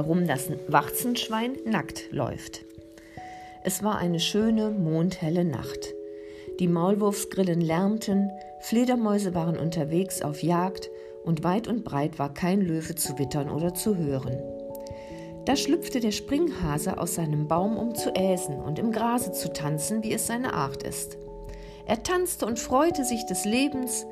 warum das Warzenschwein nackt läuft. Es war eine schöne, mondhelle Nacht. Die Maulwurfsgrillen lärmten, Fledermäuse waren unterwegs auf Jagd und weit und breit war kein Löwe zu wittern oder zu hören. Da schlüpfte der Springhase aus seinem Baum, um zu äsen und im Grase zu tanzen, wie es seine Art ist. Er tanzte und freute sich des Lebens,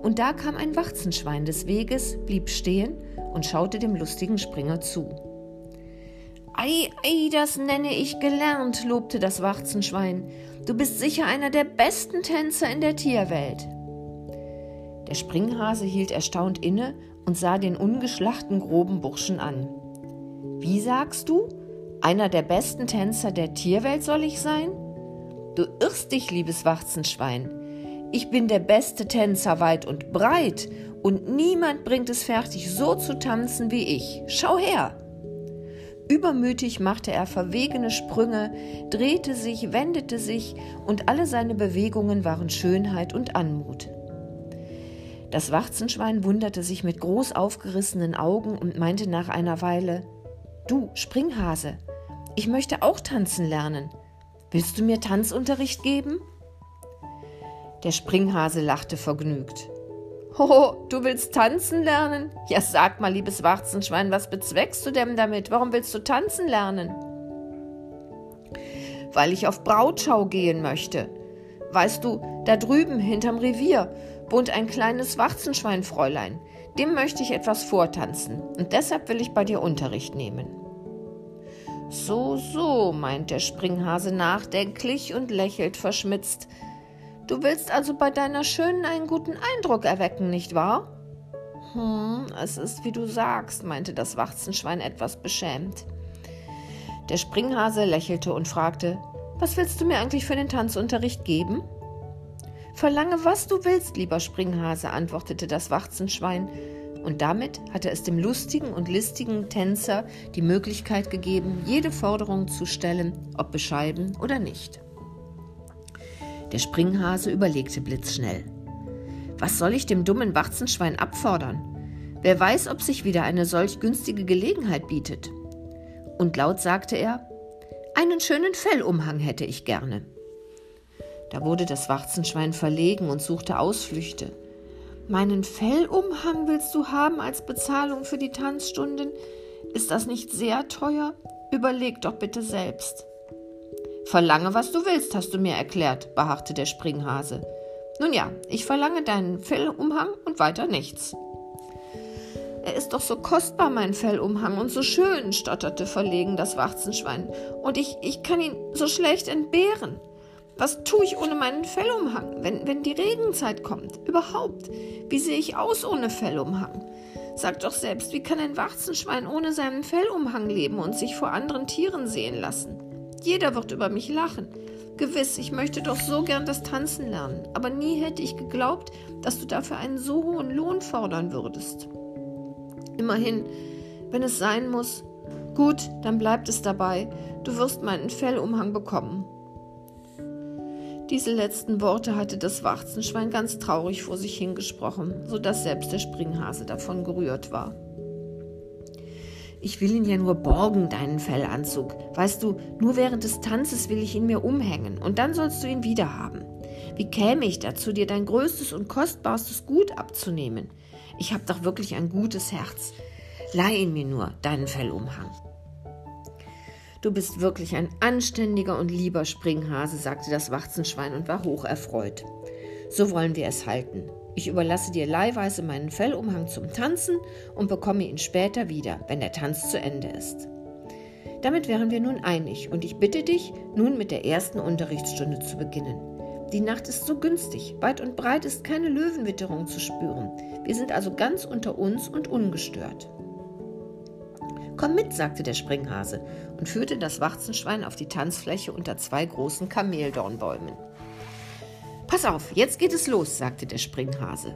und da kam ein Warzenschwein des Weges, blieb stehen und schaute dem lustigen Springer zu. Ei, ei, das nenne ich gelernt, lobte das Warzenschwein. Du bist sicher einer der besten Tänzer in der Tierwelt. Der Springhase hielt erstaunt inne und sah den ungeschlachten groben Burschen an. Wie sagst du? Einer der besten Tänzer der Tierwelt soll ich sein? Du irrst dich, liebes Warzenschwein. Ich bin der beste Tänzer weit und breit, und niemand bringt es fertig, so zu tanzen wie ich. Schau her! Übermütig machte er verwegene Sprünge, drehte sich, wendete sich, und alle seine Bewegungen waren Schönheit und Anmut. Das Warzenschwein wunderte sich mit groß aufgerissenen Augen und meinte nach einer Weile Du, Springhase, ich möchte auch tanzen lernen. Willst du mir Tanzunterricht geben? Der Springhase lachte vergnügt. Hoho, du willst tanzen lernen? Ja, sag mal, liebes Warzenschwein, was bezweckst du denn damit? Warum willst du tanzen lernen? Weil ich auf Brautschau gehen möchte. Weißt du, da drüben hinterm Revier wohnt ein kleines Warzenschweinfräulein. Dem möchte ich etwas vortanzen und deshalb will ich bei dir Unterricht nehmen. So, so, meint der Springhase nachdenklich und lächelt verschmitzt. Du willst also bei deiner Schönen einen guten Eindruck erwecken, nicht wahr? Hm, es ist wie du sagst, meinte das Warzenschwein etwas beschämt. Der Springhase lächelte und fragte, was willst du mir eigentlich für den Tanzunterricht geben? Verlange, was du willst, lieber Springhase, antwortete das Warzenschwein, und damit hatte es dem lustigen und listigen Tänzer die Möglichkeit gegeben, jede Forderung zu stellen, ob bescheiden oder nicht. Der Springhase überlegte blitzschnell. Was soll ich dem dummen Warzenschwein abfordern? Wer weiß, ob sich wieder eine solch günstige Gelegenheit bietet. Und laut sagte er, einen schönen Fellumhang hätte ich gerne. Da wurde das Warzenschwein verlegen und suchte Ausflüchte. Meinen Fellumhang willst du haben als Bezahlung für die Tanzstunden? Ist das nicht sehr teuer? Überleg doch bitte selbst. Verlange, was du willst, hast du mir erklärt, beharrte der Springhase. Nun ja, ich verlange deinen Fellumhang und weiter nichts. Er ist doch so kostbar, mein Fellumhang, und so schön, stotterte verlegen das Warzenschwein. Und ich, ich kann ihn so schlecht entbehren. Was tue ich ohne meinen Fellumhang, wenn, wenn die Regenzeit kommt? Überhaupt, wie sehe ich aus ohne Fellumhang? Sag doch selbst, wie kann ein Warzenschwein ohne seinen Fellumhang leben und sich vor anderen Tieren sehen lassen? Jeder wird über mich lachen. Gewiss, ich möchte doch so gern das Tanzen lernen, aber nie hätte ich geglaubt, dass du dafür einen so hohen Lohn fordern würdest. Immerhin, wenn es sein muss, gut, dann bleibt es dabei, du wirst meinen Fellumhang bekommen diese letzten Worte hatte das Warzenschwein ganz traurig vor sich hingesprochen, so dass selbst der Springhase davon gerührt war. Ich will ihn ja nur borgen, deinen Fellanzug. Weißt du, nur während des Tanzes will ich ihn mir umhängen, und dann sollst du ihn wiederhaben. Wie käme ich dazu, dir dein größtes und kostbarstes Gut abzunehmen? Ich habe doch wirklich ein gutes Herz. Leih ihn mir nur, deinen Fellumhang. Du bist wirklich ein anständiger und lieber Springhase, sagte das Warzenschwein und war hoch erfreut. So wollen wir es halten. Ich überlasse dir leihweise meinen Fellumhang zum Tanzen und bekomme ihn später wieder, wenn der Tanz zu Ende ist. Damit wären wir nun einig und ich bitte dich, nun mit der ersten Unterrichtsstunde zu beginnen. Die Nacht ist so günstig, weit und breit ist keine Löwenwitterung zu spüren. Wir sind also ganz unter uns und ungestört. Komm mit, sagte der Springhase und führte das Warzenschwein auf die Tanzfläche unter zwei großen Kameldornbäumen. Pass auf, jetzt geht es los, sagte der Springhase.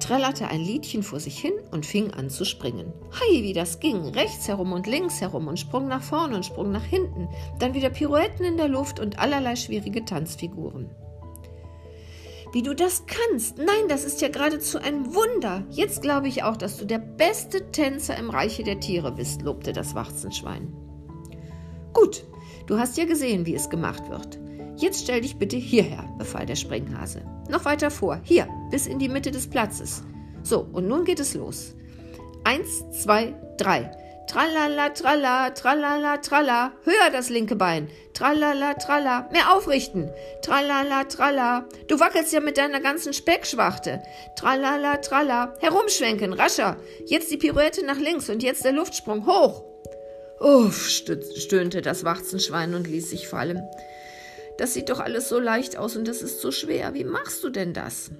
Trällerte ein Liedchen vor sich hin und fing an zu springen. Hei, wie das ging, rechts herum und links herum und sprung nach vorne und sprung nach hinten, dann wieder Pirouetten in der Luft und allerlei schwierige Tanzfiguren. Wie du das kannst. Nein, das ist ja geradezu ein Wunder. Jetzt glaube ich auch, dass du der beste Tänzer im Reiche der Tiere bist, lobte das Warzenschwein. Gut, du hast ja gesehen, wie es gemacht wird. Jetzt stell dich bitte hierher, befahl der Springhase. Noch weiter vor, hier, bis in die Mitte des Platzes. So, und nun geht es los. Eins, zwei, drei. Tralala, tralla, tralala, tralla. Höher das linke Bein. Tralala, tralla. Mehr aufrichten. Tralala, tralla. Du wackelst ja mit deiner ganzen Speckschwachte. Tralala, tralla. Herumschwenken, rascher. Jetzt die Pirouette nach links und jetzt der Luftsprung. Hoch. Uff, stöhnte das Warzenschwein und ließ sich fallen. Das sieht doch alles so leicht aus und das ist so schwer. Wie machst du denn das?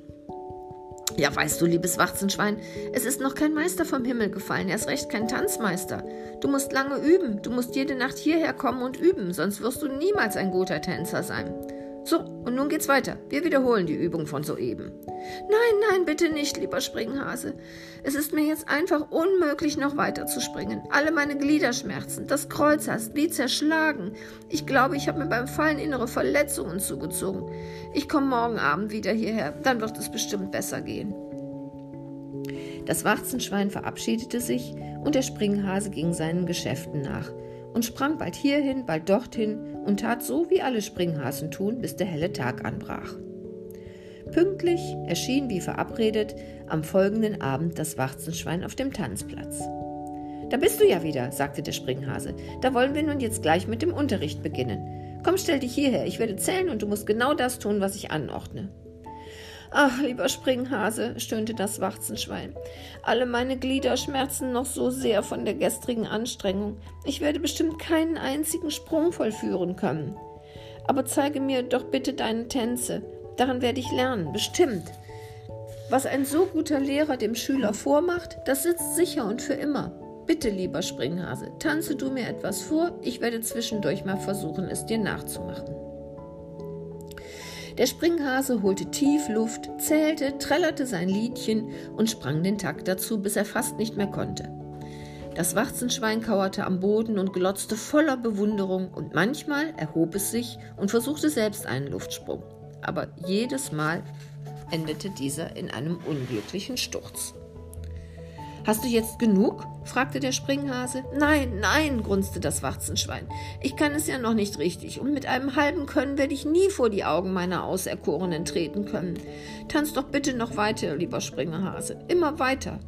Ja, weißt du, liebes Warzenschwein, es ist noch kein Meister vom Himmel gefallen, erst recht kein Tanzmeister. Du musst lange üben, du musst jede Nacht hierher kommen und üben, sonst wirst du niemals ein guter Tänzer sein. So, und nun geht's weiter. Wir wiederholen die Übung von soeben. Nein, nein, bitte nicht, lieber Springhase. Es ist mir jetzt einfach unmöglich, noch weiter zu springen. Alle meine Glieder schmerzen. Das Kreuz hast wie zerschlagen. Ich glaube, ich habe mir beim Fallen innere Verletzungen zugezogen. Ich komme morgen Abend wieder hierher. Dann wird es bestimmt besser gehen. Das Warzenschwein verabschiedete sich und der Springhase ging seinen Geschäften nach und sprang bald hierhin, bald dorthin und tat so, wie alle Springhasen tun, bis der helle Tag anbrach. Pünktlich erschien wie verabredet am folgenden Abend das Warzenschwein auf dem Tanzplatz. Da bist du ja wieder, sagte der Springhase. Da wollen wir nun jetzt gleich mit dem Unterricht beginnen. Komm, stell dich hierher, ich werde zählen und du musst genau das tun, was ich anordne. Ach, lieber Springhase, stöhnte das Warzenschwein, alle meine Glieder schmerzen noch so sehr von der gestrigen Anstrengung. Ich werde bestimmt keinen einzigen Sprung vollführen können. Aber zeige mir doch bitte deine Tänze. Daran werde ich lernen, bestimmt. Was ein so guter Lehrer dem Schüler vormacht, das sitzt sicher und für immer. Bitte, lieber Springhase, tanze du mir etwas vor, ich werde zwischendurch mal versuchen, es dir nachzumachen. Der Springhase holte tief Luft, zählte, trällerte sein Liedchen und sprang den Takt dazu, bis er fast nicht mehr konnte. Das Warzenschwein kauerte am Boden und glotzte voller Bewunderung, und manchmal erhob es sich und versuchte selbst einen Luftsprung. Aber jedes Mal endete dieser in einem unglücklichen Sturz. Hast du jetzt genug? fragte der Springhase. Nein, nein, grunzte das Warzenschwein. Ich kann es ja noch nicht richtig, und mit einem halben Können werde ich nie vor die Augen meiner Auserkorenen treten können. Tanz doch bitte noch weiter, lieber Springhase, immer weiter.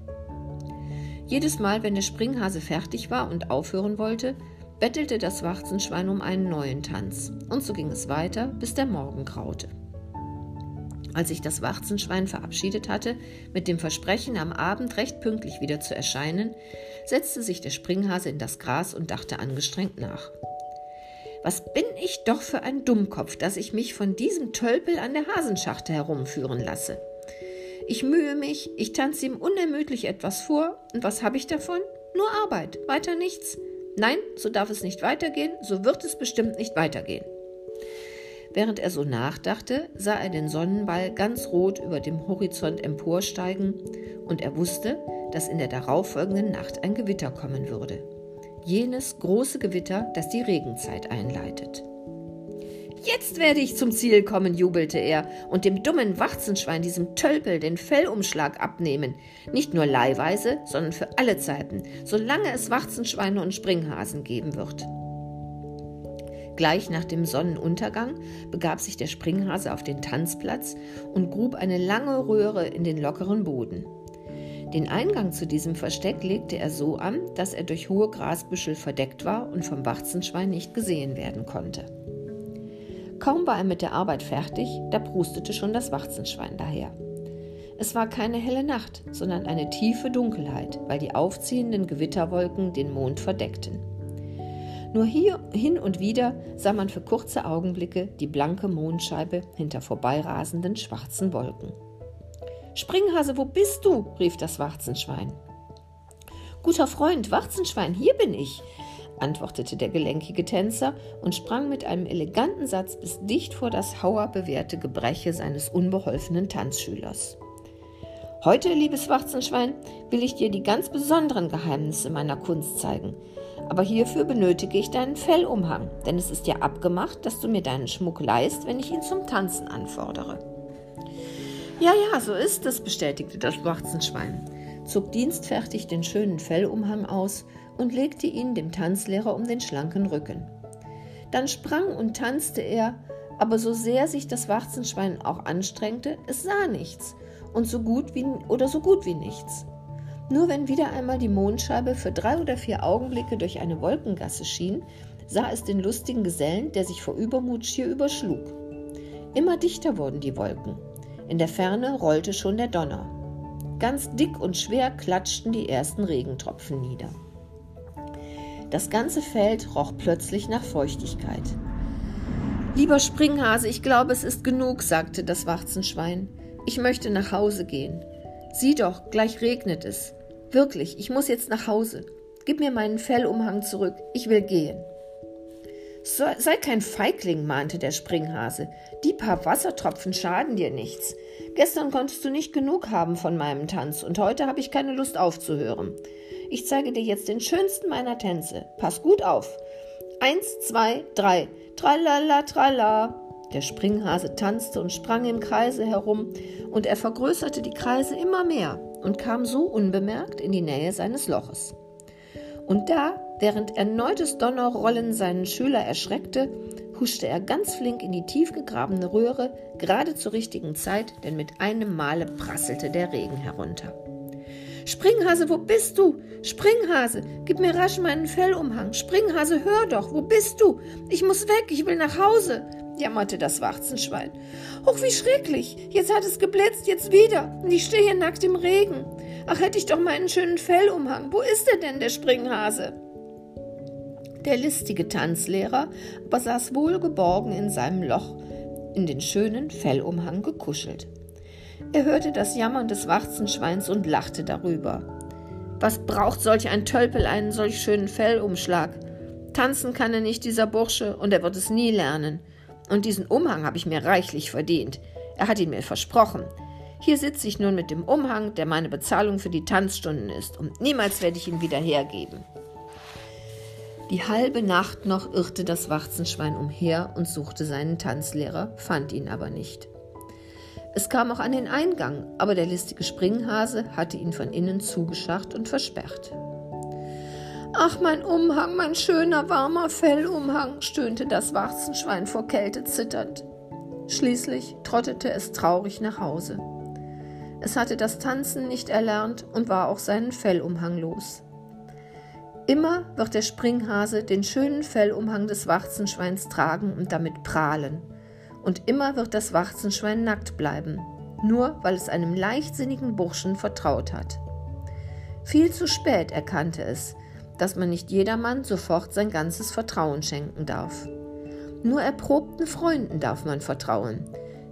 Jedes Mal, wenn der Springhase fertig war und aufhören wollte, bettelte das Warzenschwein um einen neuen Tanz, und so ging es weiter, bis der Morgen graute. Als sich das Warzenschwein verabschiedet hatte, mit dem Versprechen, am Abend recht pünktlich wieder zu erscheinen, setzte sich der Springhase in das Gras und dachte angestrengt nach. Was bin ich doch für ein Dummkopf, dass ich mich von diesem Tölpel an der Hasenschachte herumführen lasse. Ich mühe mich, ich tanze ihm unermüdlich etwas vor, und was habe ich davon? Nur Arbeit, weiter nichts. Nein, so darf es nicht weitergehen, so wird es bestimmt nicht weitergehen. Während er so nachdachte, sah er den Sonnenball ganz rot über dem Horizont emporsteigen und er wusste, dass in der darauffolgenden Nacht ein Gewitter kommen würde. Jenes große Gewitter, das die Regenzeit einleitet. Jetzt werde ich zum Ziel kommen, jubelte er, und dem dummen Warzenschwein, diesem Tölpel, den Fellumschlag abnehmen. Nicht nur leihweise, sondern für alle Zeiten, solange es Warzenschweine und Springhasen geben wird. Gleich nach dem Sonnenuntergang begab sich der Springhase auf den Tanzplatz und grub eine lange Röhre in den lockeren Boden. Den Eingang zu diesem Versteck legte er so an, dass er durch hohe Grasbüschel verdeckt war und vom Warzenschwein nicht gesehen werden konnte. Kaum war er mit der Arbeit fertig, da prustete schon das Warzenschwein daher. Es war keine helle Nacht, sondern eine tiefe Dunkelheit, weil die aufziehenden Gewitterwolken den Mond verdeckten. Nur hier hin und wieder sah man für kurze Augenblicke die blanke Mondscheibe hinter vorbeirasenden schwarzen Wolken. Springhase, wo bist du? rief das Warzenschwein. Guter Freund, Warzenschwein, hier bin ich, antwortete der gelenkige Tänzer und sprang mit einem eleganten Satz bis dicht vor das hauerbewehrte Gebreche seines unbeholfenen Tanzschülers. Heute, liebes Warzenschwein, will ich dir die ganz besonderen Geheimnisse meiner Kunst zeigen, aber hierfür benötige ich deinen Fellumhang, denn es ist ja abgemacht, dass du mir deinen Schmuck leist, wenn ich ihn zum Tanzen anfordere. Ja, ja, so ist es, bestätigte das Warzenschwein, zog dienstfertig den schönen Fellumhang aus und legte ihn dem Tanzlehrer um den schlanken Rücken. Dann sprang und tanzte er, aber so sehr sich das Warzenschwein auch anstrengte, es sah nichts und so gut wie oder so gut wie nichts. Nur wenn wieder einmal die Mondscheibe für drei oder vier Augenblicke durch eine Wolkengasse schien, sah es den lustigen Gesellen, der sich vor Übermut schier überschlug. Immer dichter wurden die Wolken. In der Ferne rollte schon der Donner. Ganz dick und schwer klatschten die ersten Regentropfen nieder. Das ganze Feld roch plötzlich nach Feuchtigkeit. Lieber Springhase, ich glaube, es ist genug, sagte das Warzenschwein. Ich möchte nach Hause gehen. Sieh doch, gleich regnet es. Wirklich, ich muss jetzt nach Hause. Gib mir meinen Fellumhang zurück. Ich will gehen. Sei kein Feigling, mahnte der Springhase. Die paar Wassertropfen schaden dir nichts. Gestern konntest du nicht genug haben von meinem Tanz und heute habe ich keine Lust aufzuhören. Ich zeige dir jetzt den schönsten meiner Tänze. Pass gut auf. Eins, zwei, drei. Tralala, trala. Der Springhase tanzte und sprang im Kreise herum, und er vergrößerte die Kreise immer mehr und kam so unbemerkt in die Nähe seines Loches. Und da Während erneutes Donnerrollen seinen Schüler erschreckte, huschte er ganz flink in die tief gegrabene Röhre, gerade zur richtigen Zeit, denn mit einem Male prasselte der Regen herunter. Springhase, wo bist du? Springhase, gib mir rasch meinen Fellumhang. Springhase, hör doch, wo bist du? Ich muss weg, ich will nach Hause, jammerte das Warzenschwein. Och, wie schrecklich! Jetzt hat es geblitzt, jetzt wieder, und ich stehe hier nackt im Regen. Ach, hätte ich doch meinen schönen Fellumhang. Wo ist er denn, der Springhase? Der listige Tanzlehrer aber saß wohlgeborgen in seinem Loch, in den schönen Fellumhang gekuschelt. Er hörte das Jammern des Warzenschweins und lachte darüber. Was braucht solch ein Tölpel einen solch schönen Fellumschlag? Tanzen kann er nicht, dieser Bursche, und er wird es nie lernen. Und diesen Umhang habe ich mir reichlich verdient. Er hat ihn mir versprochen. Hier sitze ich nun mit dem Umhang, der meine Bezahlung für die Tanzstunden ist, und niemals werde ich ihn wieder hergeben. Die halbe Nacht noch irrte das Warzenschwein umher und suchte seinen Tanzlehrer, fand ihn aber nicht. Es kam auch an den Eingang, aber der listige Springhase hatte ihn von innen zugeschacht und versperrt. Ach, mein Umhang, mein schöner, warmer Fellumhang, stöhnte das Warzenschwein vor Kälte zitternd. Schließlich trottete es traurig nach Hause. Es hatte das Tanzen nicht erlernt und war auch seinen Fellumhang los. Immer wird der Springhase den schönen Fellumhang des Warzenschweins tragen und damit prahlen. Und immer wird das Warzenschwein nackt bleiben, nur weil es einem leichtsinnigen Burschen vertraut hat. Viel zu spät erkannte es, dass man nicht jedermann sofort sein ganzes Vertrauen schenken darf. Nur erprobten Freunden darf man vertrauen,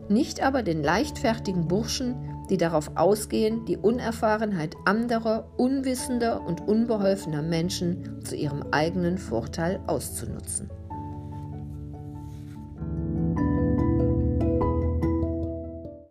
nicht aber den leichtfertigen Burschen, die darauf ausgehen, die Unerfahrenheit anderer, unwissender und unbeholfener Menschen zu ihrem eigenen Vorteil auszunutzen.